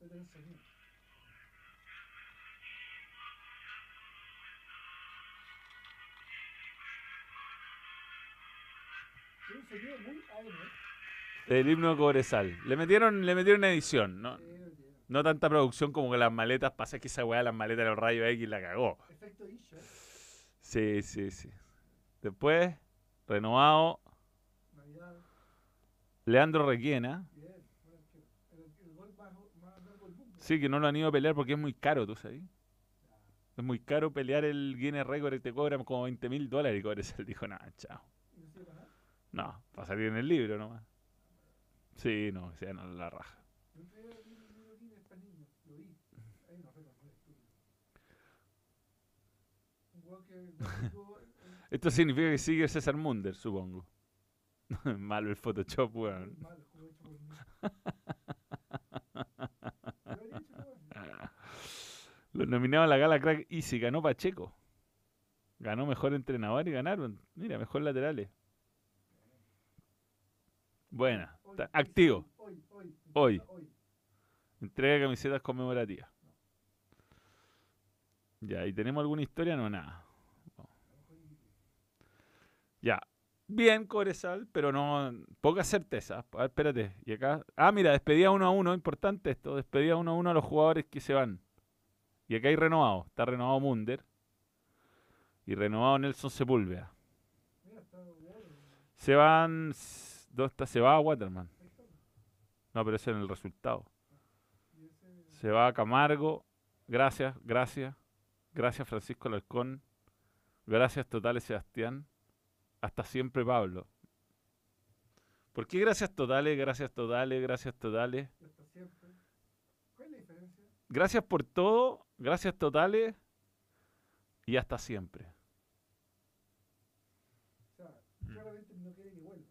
Pero el sonido. Tiene un sonido muy AM. El himno Cobresal. Le metieron, le metieron edición, ¿no? No tanta producción como que las maletas. Pasa que esa weá, las maletas de los rayos X la cagó. Sí, sí, sí. Después, renovado. Leandro mundo. Sí, que no lo han ido a pelear porque es muy caro, ¿tú sabes? Es muy caro pelear el Guinness Record y te cobran como 20 mil dólares. Y Cobresal dijo, nada, chao. No. No, para salir en el libro nomás. Sí, no, sea no la raja. *laughs* Esto significa que sigue César Munder, supongo. *laughs* Malo el Photoshop, weón. *laughs* Los nominados a la gala crack Easy ganó Pacheco. Ganó mejor entrenador y ganaron. Mira, mejor laterales. Buena. Activo. Hoy. Entrega de camisetas conmemorativas. Ya, ¿y tenemos alguna historia? No, nada. Ya. Bien, Cobresal, pero no. Poca certeza. A ver, espérate. Y acá. Ah, mira, despedida uno a uno. Importante esto. Despedida uno a uno a los jugadores que se van. Y acá hay renovado. Está renovado Munder. Y renovado Nelson Sepúlveda. Se van. S- ¿Dónde está? Se va a Waterman. No, pero ese el resultado. Se va a Camargo. Gracias, gracias. Gracias, Francisco Alarcón. Gracias, totales, Sebastián. Hasta siempre, Pablo. ¿Por qué gracias totales, gracias totales, gracias totales? Gracias por todo, gracias totales y hasta siempre. O sea, claramente no quiere que vuelva.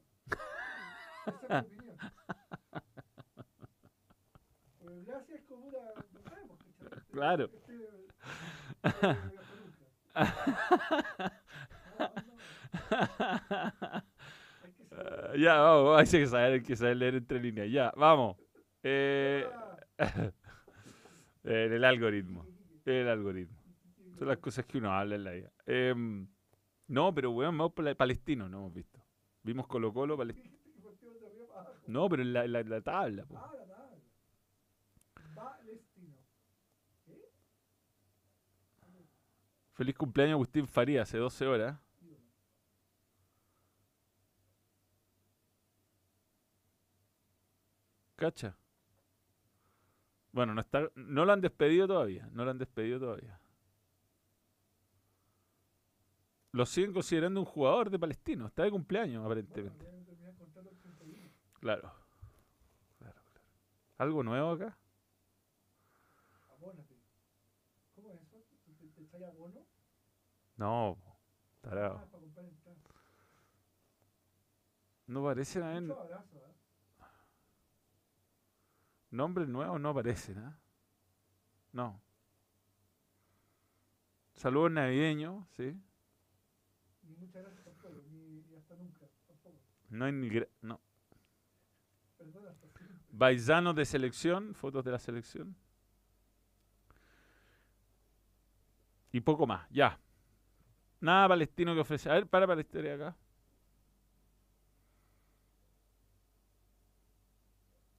Esa es mi opinión. *laughs* Pero gracias como una. No sabemos, ¿cachai? Claro. Este, eh, *laughs* ya, vamos, hay que saber, hay que saber leer entre líneas. Ya, vamos. Eh, *laughs* en el algoritmo. Quique, El algoritmo. Son las cosas que uno habla en la vida. Em, no, pero weón, vamos por la palestino, no hemos visto. Vimos Colo Colo, Palestino. Dijiste que partió de arriba para abajo. No, pero en la, la- la tabla. po. Ah, la tabla. Palestino. ¿Qué? Feliz cumpleaños Agustín Faría, hace 12 horas. ¿Cacha? Bueno, no, está, no lo han despedido todavía. No lo han despedido todavía. Lo siguen considerando un jugador de Palestino. Está de cumpleaños, aparentemente terminar el contrato el 31. Claro. Claro, claro. ¿Algo nuevo acá? Abónate. ¿Cómo es eso? ¿Te, te, abono? No, tarado. Ah, para. No aparecen a ver. Muchos abrazos, ¿ah? Nombres nuevos no aparecen, ¿ah? No. Saludos navideños, ¿sí? Muchas gracias tampoco, ni, hasta nunca, tampoco. No hay ni... No. Baizanos de selección, fotos de la selección. Y poco más, ya. Nada palestino que ofrece. A ver, para para la acá.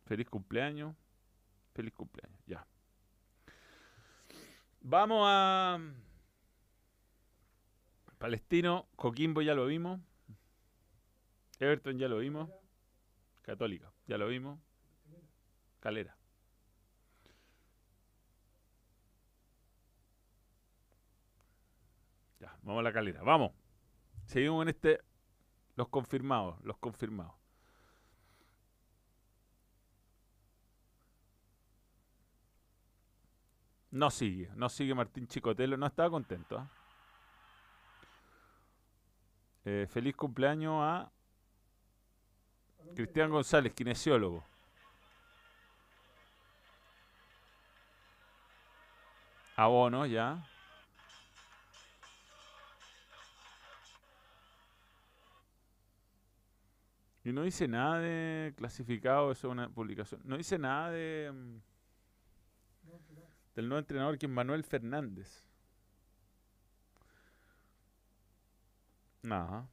Feliz cumpleaños. Feliz cumpleaños, ya. Vamos a. Palestino, Coquimbo ya lo vimos. Everton ya lo vimos. Católica, ya lo vimos. Calera. Ya, vamos a la calera, vamos. Seguimos en este. Los confirmados, los confirmados. No sigue, no sigue Martín Chicotelo, no estaba contento. ¿ah? Eh, feliz cumpleaños A Cristian González, kinesiólogo. Abono, ya. Y no dice nada de clasificado, eso es una publicación. No dice nada de mm, del nuevo entrenador que Manuel Fernández. Nada.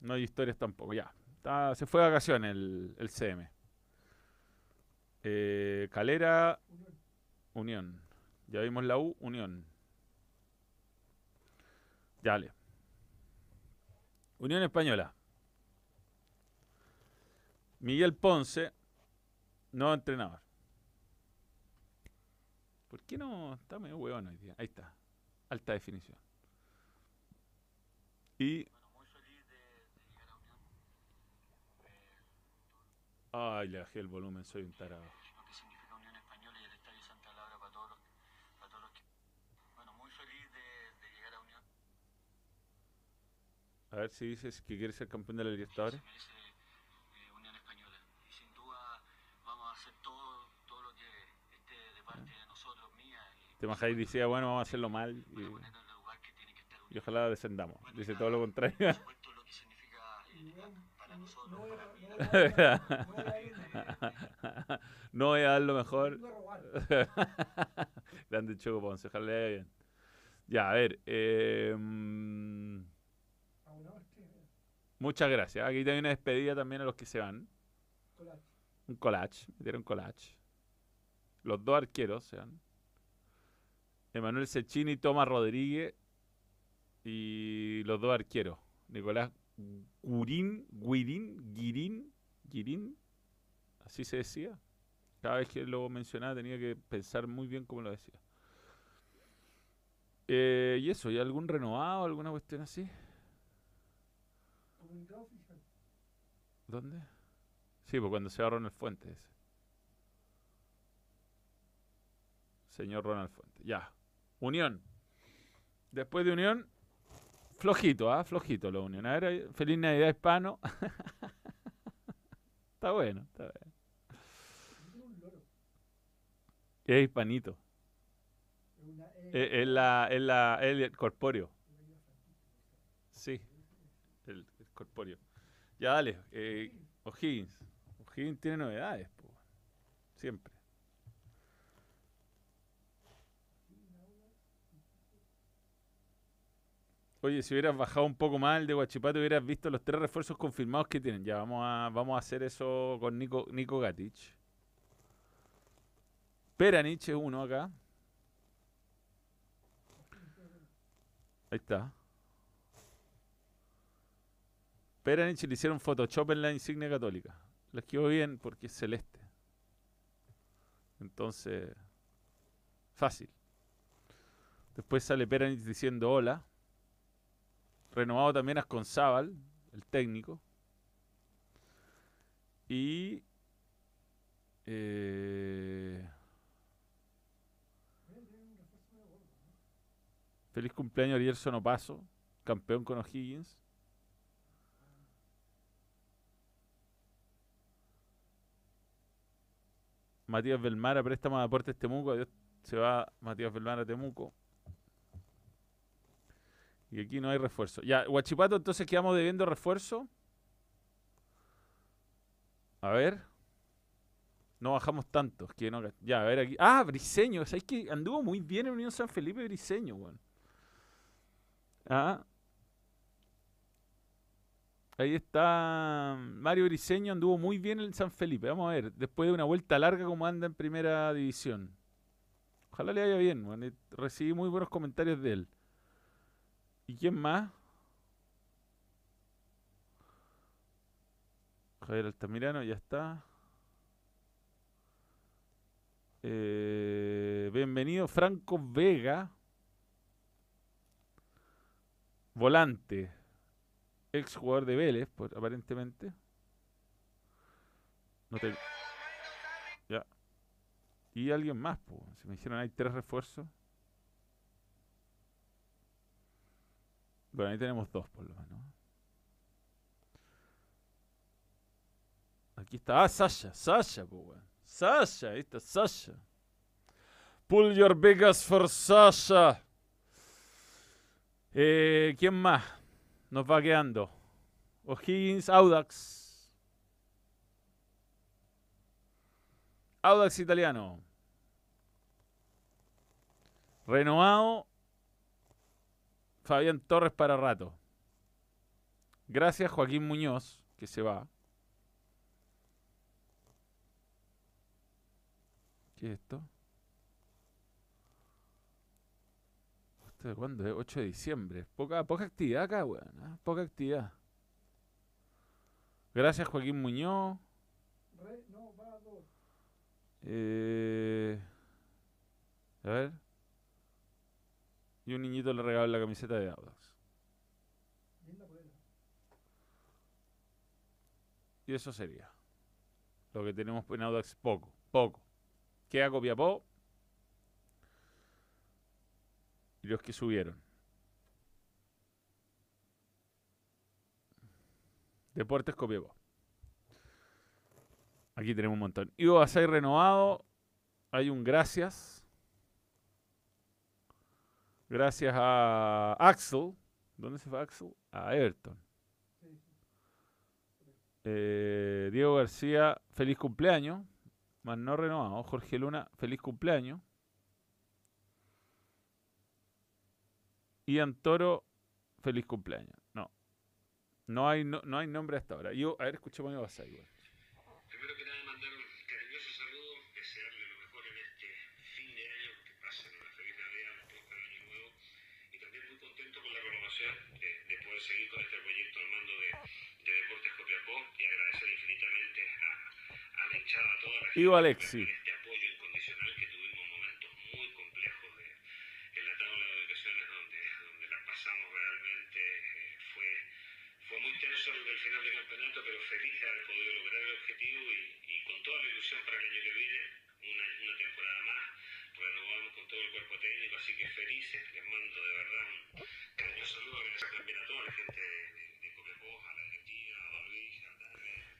No hay historias tampoco. Ya. Está- se fue de vacaciones el, el CM. Eh, Calera, Unión. Ya vimos la U, Unión. Dale. Unión Española. Miguel Ponce, nuevo entrenador. ¿Por qué no? Está medio huevón hoy día. Ahí está. Alta definición. Y. Ay, le bajé el volumen, soy un tarado. lo que significa Unión Española y el Estadio Santa Laura para todos los, para todos los que... Bueno, muy feliz de, de llegar a Unión. A ver si dices que quieres ser campeón de la Libertadores. Eh, Unión Española. Y sin duda vamos a hacer todo, todo lo que esté de parte de nosotros, mía. Y Te Majáis decía, bueno, vamos a hacerlo mal y, y ojalá descendamos. Dice todo lo contrario. Por supuesto, lo que significa eh, Unión, para *laughs* no- voy a- dar lo mejor. *laughs* Grande Choco Ponce, ojalá le bien. Ya, a ver. eh, eh, muchas gracias. Aquí también una despedida también a los que se van. Un collage, metieron collage. Los dos arqueros se van. Emanuel Cecchini, Tomás Rodríguez y los dos arqueros. Nicolás Gurín, Guirín, Guirín, Guirín, así se decía. Cada vez que lo mencionaba tenía que pensar muy bien cómo lo decía. Eh, y eso, ¿y algún renovado, alguna cuestión así? Comunicado oficial. ¿Dónde? Sí, pues cuando se va Ronald Fuentes. ese. Señor Ronald Fuentes. Ya. Unión. Después de Unión, flojito, ¿ah? Flojito la Unión. Ahí, feliz Navidad hispano. *laughs* está bueno, está bien. Es hispanito. Es la, es la, es el corpóreo. Sí, el, el corpóreo. Ya dale. Eh, O'Higgins. O'Higgins tiene novedades, po. Siempre. Oye, si hubieras bajado un poco más el de Guachipato, hubieras visto los tres refuerzos confirmados que tienen. Ya vamos a, vamos a hacer eso con Nico, Nico Gatic. Peranich es uno acá. Ahí está. Peranich le hicieron Photoshop en la insignia católica. Les quedó bien porque es celeste. Entonces, fácil. Después sale Peranich diciendo hola. Renovado también a Asconzábal, el técnico. Y. eh, a feliz cumpleaños Ariel Sonopaso, campeón con O'Higgins. Matías Belmar a préstamo de Temuco. Adiós, se va Matías Belmar a Temuco. Y aquí no hay refuerzo. Ya, Guachipato, entonces quedamos debiendo refuerzo. A ver. No bajamos tanto. es Que no, ya, a ver aquí. Ah, Briseño. ¿Sabes que anduvo muy bien en Unión San Felipe Briseño, weón? Ah. Ahí está Mario Briseño, anduvo muy bien en San Felipe. Vamos a ver, después de una vuelta larga, cómo anda en primera división. Ojalá le vaya bien, weón, eh, Recibí muy buenos comentarios de él. ¿Y quién más? Javier Altamirano, ya está. Eh, bienvenido Franco Vega. Volante. Ex jugador de Vélez, por- aparentemente. No te... Ya. Y alguien más, po. Se me dijeron hay tres refuerzos. Bueno, ahí tenemos dos por lo menos. Aquí está. Ah, Sasha. Sasha, pues, weón. Sasha. Ahí está Sasha. Pull your biggest for Sasha. Eh, ¿Quién más nos va quedando? O'Higgins, Audax. Audax italiano. Renovado. Fabián Torres para rato. Gracias Joaquín Muñoz, que se va. ¿Qué es esto? ¿Esto de cuándo? es? 8 de diciembre. Poca, poca actividad acá, weón. ¿ah? Poca actividad. Gracias Joaquín Muñoz. Re, no, va a dos. Eh, a ver. Y un niñito le regaló la camiseta de Audax. Y eso sería. Lo que tenemos en Audax, poco, poco. Queda Copiapó. Y los que subieron. Deportes Copiapó. Aquí tenemos un montón. Ivo Basay renovado. Hay un gracias. Gracias a Axel. ¿Dónde se fue Axel? A Everton. Eh, Diego García, feliz cumpleaños. Más no renovado. Jorge Luna, feliz cumpleaños. Ian Toro, feliz cumpleaños. No. No hay, no, no hay nombre hasta ahora. Yo, a ver, escuchemos a Basay, a Dame,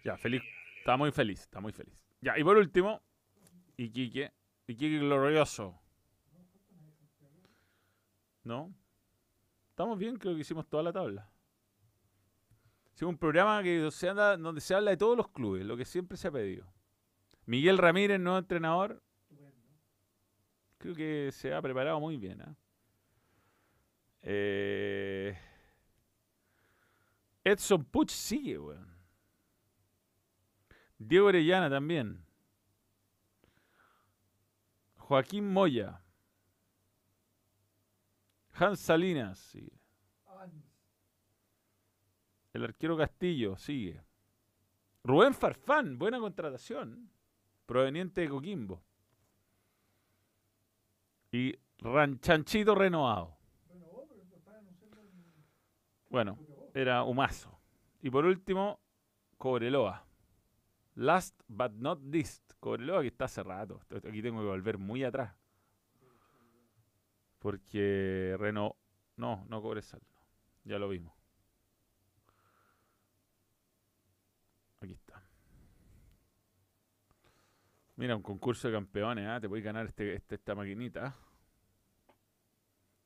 Ya, feliz. Está muy feliz, está muy feliz. Ya, y por último, Iquique. Iquique glorioso. ¿No? Estamos bien, creo que hicimos toda la tabla. Hicimos un programa que se anda, donde se habla de todos los clubes, lo que siempre se ha pedido. Miguel Ramírez, nuevo entrenador, creo que se ha preparado muy bien. ¿ah? Eh, Edson Puch sigue, weón. Diego Orellana también. Joaquín Moya. Hans Salinas sigue. El arquero Castillo sigue. Rubén Farfán, buena contratación. Proveniente de Coquimbo. Y Ranchanchito renovado. Bueno, era Humazo. Y por último, Cobreloa. Last but not least, Cobreloa que está hace rato. Aquí tengo que volver muy atrás. Porque Reno... No, no Cobresal. no. Ya lo vimos. Aquí está. Mira, un concurso de campeones. ¿ah? Te puedes ganar este, este- esta maquinita.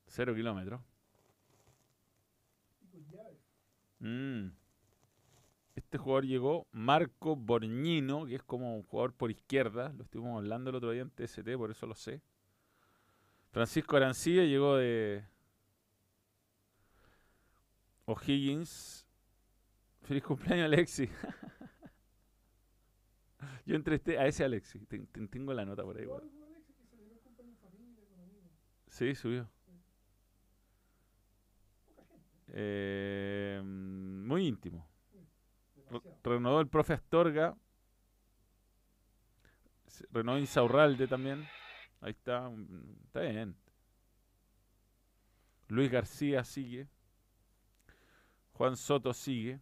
Cero kilómetros. Y con llaves. Mm. Este jugador llegó, Marco Borñino, que es como un jugador por izquierda. Lo estuvimos hablando el otro día en TST, por eso lo sé. Francisco Arancilla llegó de O'Higgins. Feliz cumpleaños, Alexi. *laughs* Yo entrevisté a ese Alexi. Ten- ten- Tengo la nota por ahí. Sí, subió. Eh, muy íntimo. Renovó el profe Astorga. Renovó Insaurralde también. Ahí está. Está bien. Luis García sigue. Juan Soto sigue.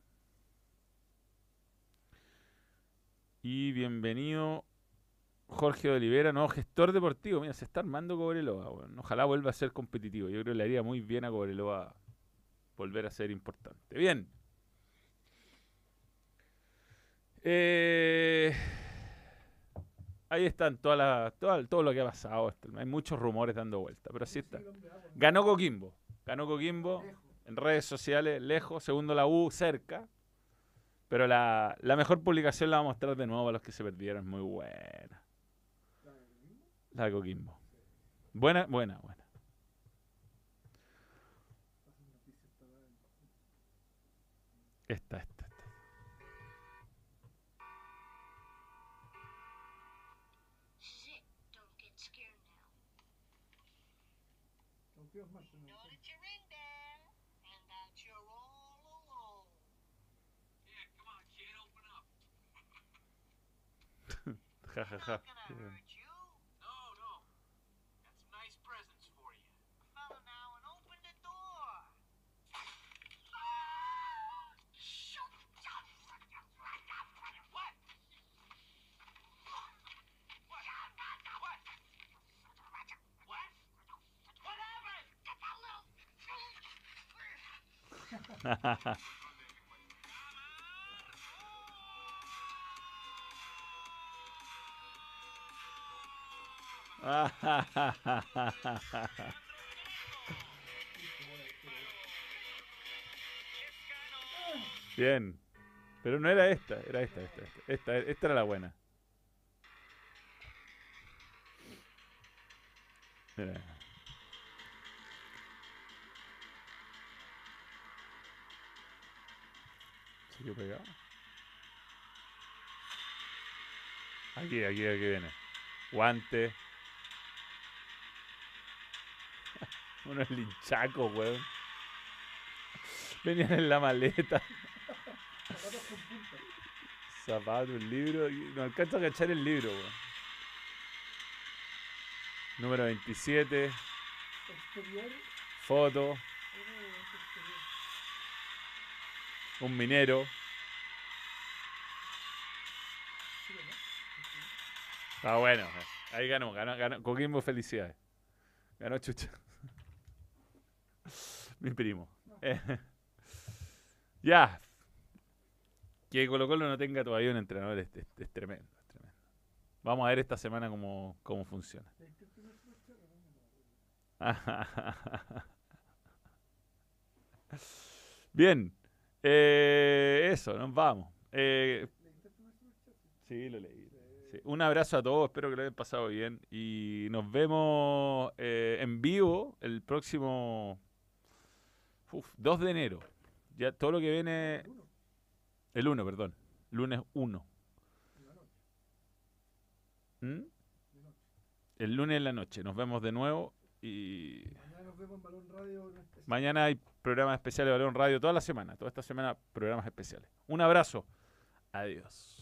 Y bienvenido Jorge Olivera, nuevo gestor deportivo. Mira, se está armando Cobreloa. Ojalá vuelva a ser competitivo. Yo creo que le haría muy bien a Cobreloa volver a ser importante. Bien. Eh, ahí están todas las- todo lo que ha pasado. Hay muchos rumores dando vuelta, pero así está. Ganó Coquimbo. Ganó Coquimbo en redes sociales, lejos. Segundo la U, cerca. Pero la, la mejor publicación la vamos a mostrar de nuevo a los que se perdieron. Muy buena. La de Coquimbo. Buena, buena, buena. Esta, esta, Ha ha ha. Ha ha ha. *laughs* Bien. Pero no era esta, era esta, esta, esta. Esta, esta era la buena. Mira. ¿Siguió pegado? Aquí, aquí, aquí viene. Guante. Unos linchacos, weón. Venían en la maleta. Zapato, un libro. No alcanzo a cachar el libro, weón. Número 27. Exterior. Foto. Un minero. ¿no? Ah, bueno. Ahí ganó, ganó, ganó. Coquimbo, felicidades. Ganó Chucha. Mi primo. Eh, *laughs* ya. Que Colo Colo no tenga todavía un entrenador es, es- tremendo, es tremendo. Vamos a ver esta semana cómo, cómo funciona. *laughs* Bien. Eh, eso, nos vamos. Eh. Sí, lo leí. Un abrazo a todos, espero que lo hayan pasado bien. Y nos vemos eh, en vivo el próximo uf, 2 de enero. Ya todo lo que viene. El uno, El 1, perdón. Lunes 1. en la noche. ¿Mm? El lunes en la noche. Nos vemos de nuevo. Y Mañana nos vemos en Balón Radio. en mañana hay programas especiales de Balón Radio toda la semana. Toda esta semana programas especiales. Un abrazo. Adiós.